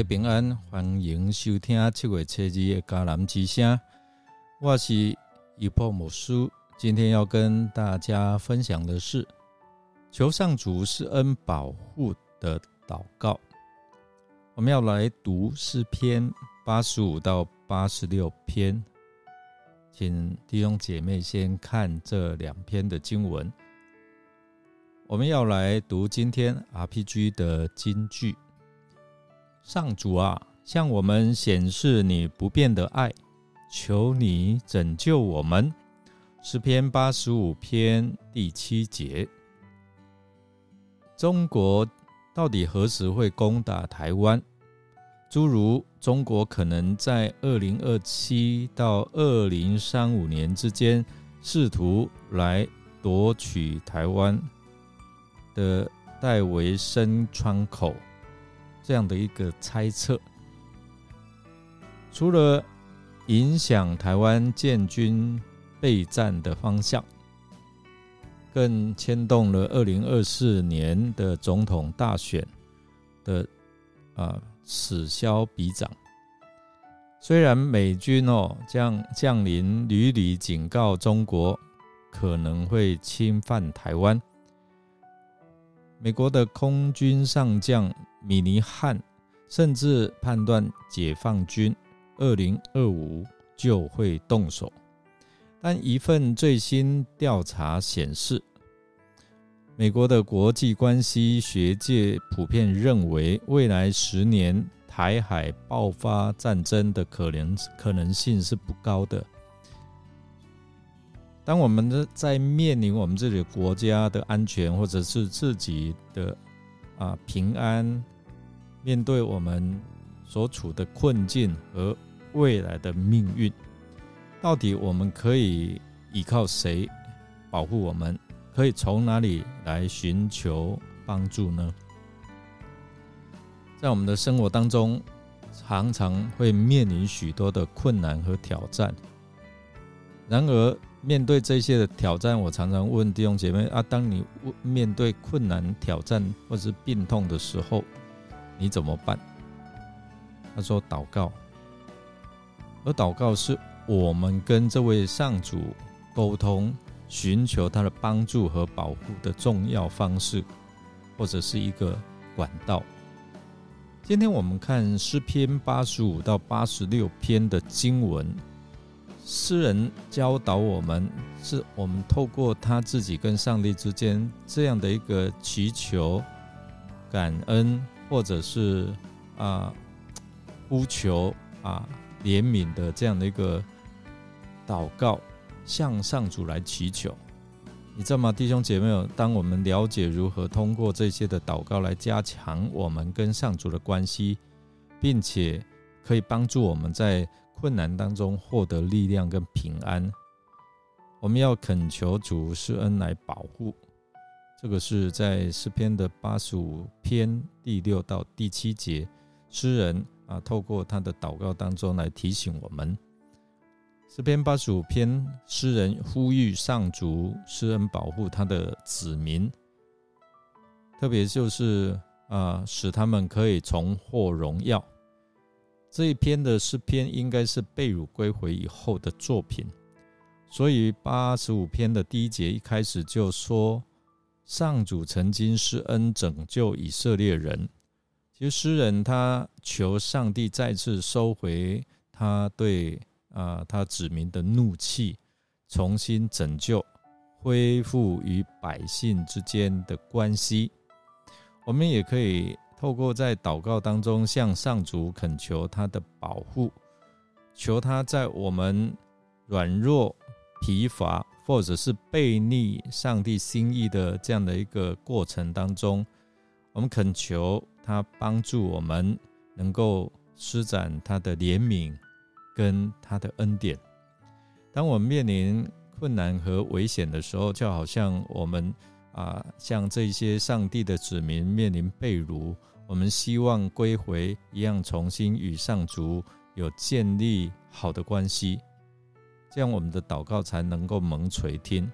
家平安，欢迎收听七月七日的迦南之声。我是一破牧师，今天要跟大家分享的是求上主施恩保护的祷告。我们要来读诗篇八十五到八十六篇，请弟兄姐妹先看这两篇的经文。我们要来读今天 RPG 的金句。上主啊，向我们显示你不变的爱，求你拯救我们。诗篇八十五篇第七节：中国到底何时会攻打台湾？诸如中国可能在二零二七到二零三五年之间试图来夺取台湾的戴维森窗口。这样的一个猜测，除了影响台湾建军备战的方向，更牵动了二零二四年的总统大选的啊此消彼长。虽然美军哦将降临屡屡警告中国可能会侵犯台湾。美国的空军上将米尼汉甚至判断解放军二零二五就会动手，但一份最新调查显示，美国的国际关系学界普遍认为，未来十年台海爆发战争的可能可能性是不高的。当我们的在面临我们自己国家的安全，或者是自己的啊平安，面对我们所处的困境和未来的命运，到底我们可以依靠谁保护我们？可以从哪里来寻求帮助呢？在我们的生活当中，常常会面临许多的困难和挑战，然而。面对这些的挑战，我常常问弟兄姐妹啊：当你面对困难、挑战或是病痛的时候，你怎么办？他说：祷告。而祷告是我们跟这位上主沟通、寻求他的帮助和保护的重要方式，或者是一个管道。今天我们看诗篇八十五到八十六篇的经文。诗人教导我们，是我们透过他自己跟上帝之间这样的一个祈求、感恩，或者是啊呼求啊怜悯的这样的一个祷告，向上主来祈求。你知道吗，弟兄姐妹？当我们了解如何通过这些的祷告来加强我们跟上主的关系，并且可以帮助我们在。困难当中获得力量跟平安，我们要恳求主施恩来保护。这个是在诗篇的八十五篇第六到第七节，诗人啊透过他的祷告当中来提醒我们。诗篇八十五篇，诗人呼吁上主施恩保护他的子民，特别就是啊使他们可以重获荣耀。这一篇的诗篇应该是被掳归回以后的作品，所以八十五篇的第一节一开始就说：“上主曾经施恩拯救以色列人。”其实诗人他求上帝再次收回他对啊他子民的怒气，重新拯救，恢复与百姓之间的关系。我们也可以。透过在祷告当中向上主恳求他的保护，求他在我们软弱、疲乏或者是背逆上帝心意的这样的一个过程当中，我们恳求他帮助我们，能够施展他的怜悯跟他的恩典。当我们面临困难和危险的时候，就好像我们啊，像这些上帝的子民面临被掳。我们希望归回一样，重新与上主有建立好的关系，这样我们的祷告才能够蒙垂听。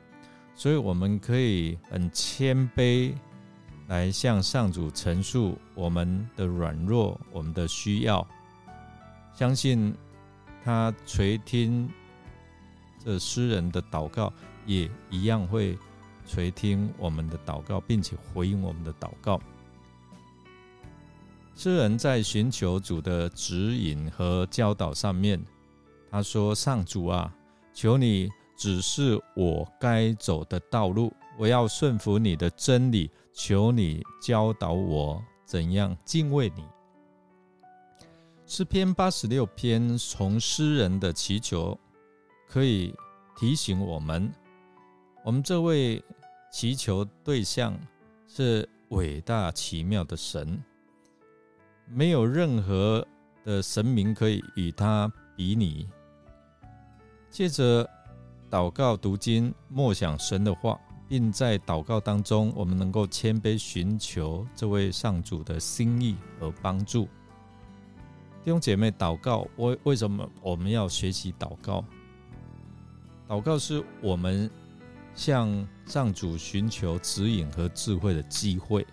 所以，我们可以很谦卑来向上主陈述我们的软弱、我们的需要，相信他垂听这诗人的祷告，也一样会垂听我们的祷告，并且回应我们的祷告。诗人在寻求主的指引和教导上面，他说：“上主啊，求你指示我该走的道路，我要顺服你的真理。”求你教导我怎样敬畏你。诗篇八十六篇从诗人的祈求，可以提醒我们，我们这位祈求对象是伟大奇妙的神，没有任何的神明可以与他比拟。借着祷告、读经、默想神的话。并在祷告当中，我们能够谦卑寻求这位上主的心意和帮助。弟兄姐妹，祷告为为什么我们要学习祷告？祷告是我们向上主寻求指引和智慧的机会，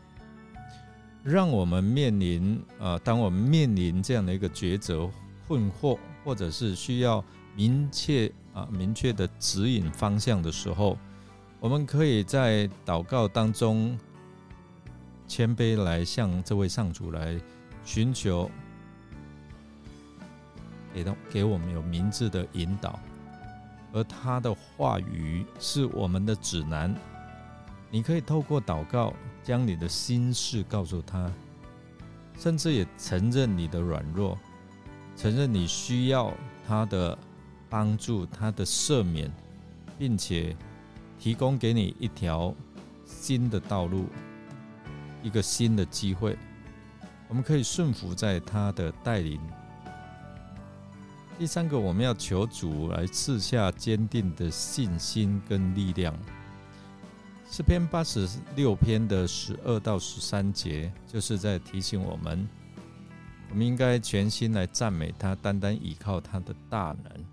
让我们面临啊，当我们面临这样的一个抉择、困惑，或者是需要明确啊明确的指引方向的时候。我们可以在祷告当中谦卑来向这位上主来寻求，给到给我们有明智的引导，而他的话语是我们的指南。你可以透过祷告将你的心事告诉他，甚至也承认你的软弱，承认你需要他的帮助、他的赦免，并且。提供给你一条新的道路，一个新的机会，我们可以顺服在他的带领。第三个，我们要求主来赐下坚定的信心跟力量。诗篇八十六篇的十二到十三节，就是在提醒我们，我们应该全心来赞美他，单单依靠他的大能。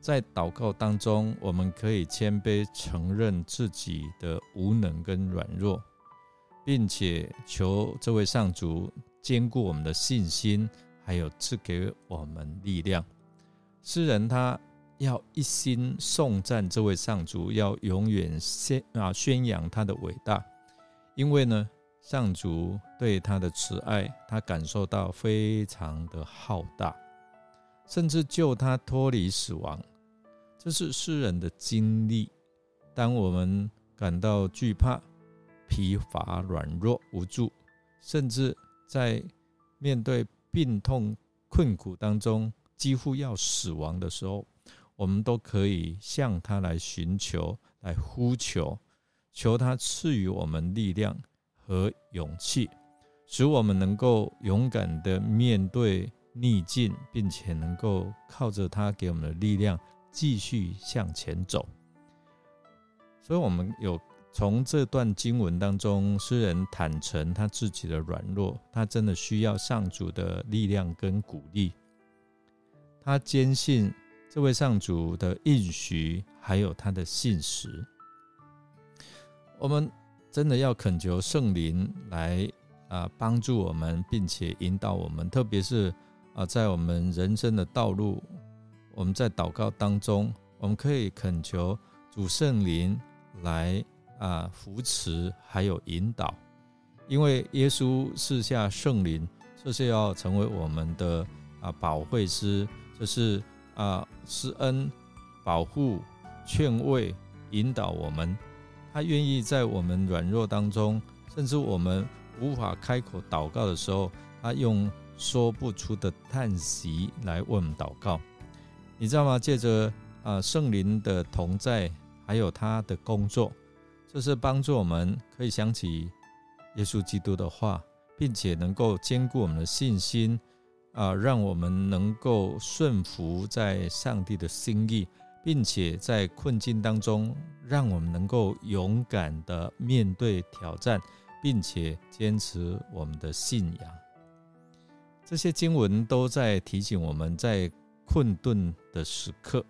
在祷告当中，我们可以谦卑承认自己的无能跟软弱，并且求这位上主坚固我们的信心，还有赐给我们力量。诗人他要一心颂赞这位上主，要永远宣啊宣扬他的伟大，因为呢，上主对他的慈爱，他感受到非常的浩大，甚至救他脱离死亡。这是诗人的经历。当我们感到惧怕、疲乏、软弱、无助，甚至在面对病痛、困苦当中，几乎要死亡的时候，我们都可以向他来寻求、来呼求，求他赐予我们力量和勇气，使我们能够勇敢的面对逆境，并且能够靠着他给我们的力量。继续向前走，所以，我们有从这段经文当中，诗人坦诚他自己的软弱，他真的需要上主的力量跟鼓励。他坚信这位上主的应许，还有他的信实。我们真的要恳求圣灵来啊帮助我们，并且引导我们，特别是啊在我们人生的道路。我们在祷告当中，我们可以恳求主圣灵来啊扶持，还有引导，因为耶稣赐下圣灵，这是要成为我们的啊保惠师，这是啊施恩、保护、劝慰、引导我们。他愿意在我们软弱当中，甚至我们无法开口祷告的时候，他用说不出的叹息来问祷告。你知道吗？借着啊圣灵的同在，还有他的工作，这是帮助我们可以想起耶稣基督的话，并且能够兼顾我们的信心啊，让我们能够顺服在上帝的心意，并且在困境当中，让我们能够勇敢的面对挑战，并且坚持我们的信仰。这些经文都在提醒我们在。困顿的时刻，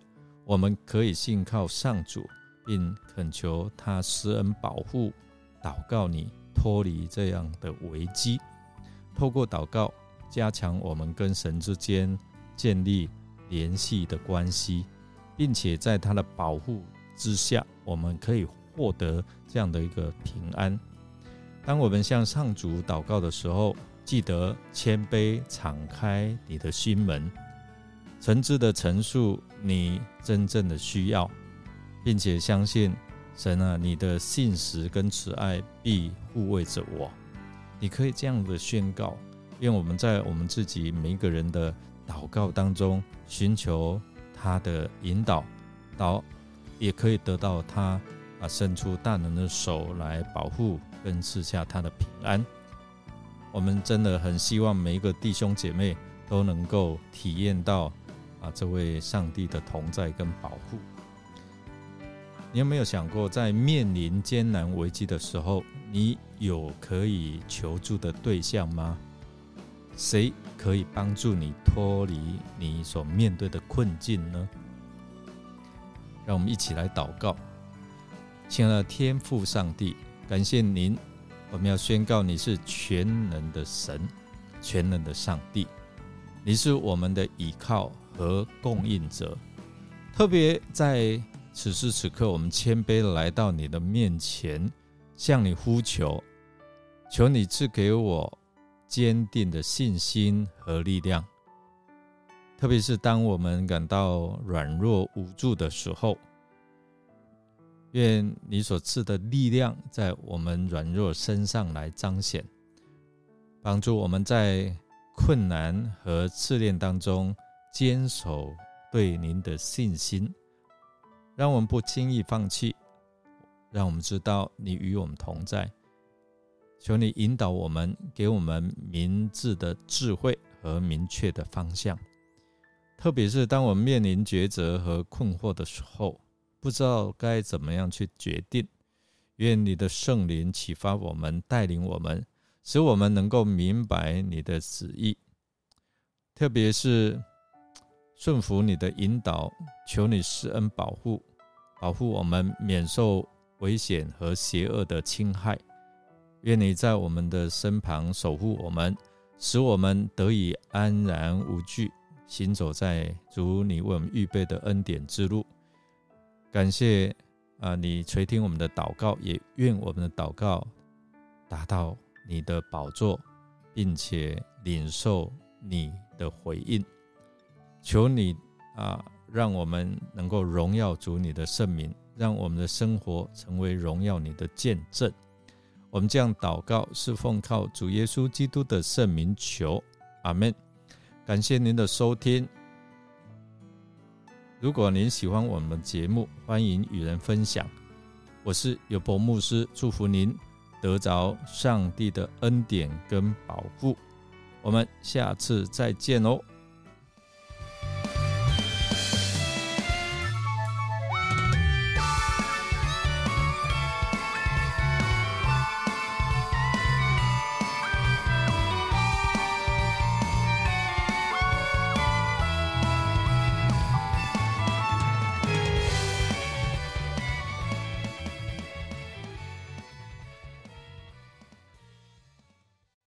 我们可以信靠上主，并恳求他施恩保护。祷告你，脱离这样的危机。透过祷告，加强我们跟神之间建立联系的关系，并且在他的保护之下，我们可以获得这样的一个平安。当我们向上主祷告的时候，记得谦卑，敞开你的心门，诚挚的陈述你真正的需要，并且相信神啊，你的信实跟慈爱必护卫着我。你可以这样的宣告，愿我们在我们自己每一个人的祷告当中寻求他的引导，导也可以得到他啊伸出大能的手来保护跟赐下他的平安。我们真的很希望每一个弟兄姐妹都能够体验到啊，这位上帝的同在跟保护。你有没有想过，在面临艰难危机的时候，你有可以求助的对象吗？谁可以帮助你脱离你所面对的困境呢？让我们一起来祷告，亲爱的天父上帝，感谢您。我们要宣告你是全能的神，全能的上帝，你是我们的依靠和供应者。特别在此时此刻，我们谦卑来到你的面前，向你呼求，求你赐给我坚定的信心和力量。特别是当我们感到软弱无助的时候。愿你所赐的力量在我们软弱身上来彰显，帮助我们在困难和试炼当中坚守对您的信心，让我们不轻易放弃，让我们知道你与我们同在。求你引导我们，给我们明智的智慧和明确的方向，特别是当我们面临抉择和困惑的时候。不知道该怎么样去决定，愿你的圣灵启发我们，带领我们，使我们能够明白你的旨意。特别是顺服你的引导，求你施恩保护，保护我们免受危险和邪恶的侵害。愿你在我们的身旁守护我们，使我们得以安然无惧，行走在主你为我们预备的恩典之路。感谢啊，你垂听我们的祷告，也愿我们的祷告达到你的宝座，并且领受你的回应。求你啊，让我们能够荣耀主你的圣名，让我们的生活成为荣耀你的见证。我们这样祷告，是奉靠主耶稣基督的圣名求，阿门。感谢您的收听。如果您喜欢我们节目，欢迎与人分享。我是有博牧师，祝福您得着上帝的恩典跟保护。我们下次再见哦。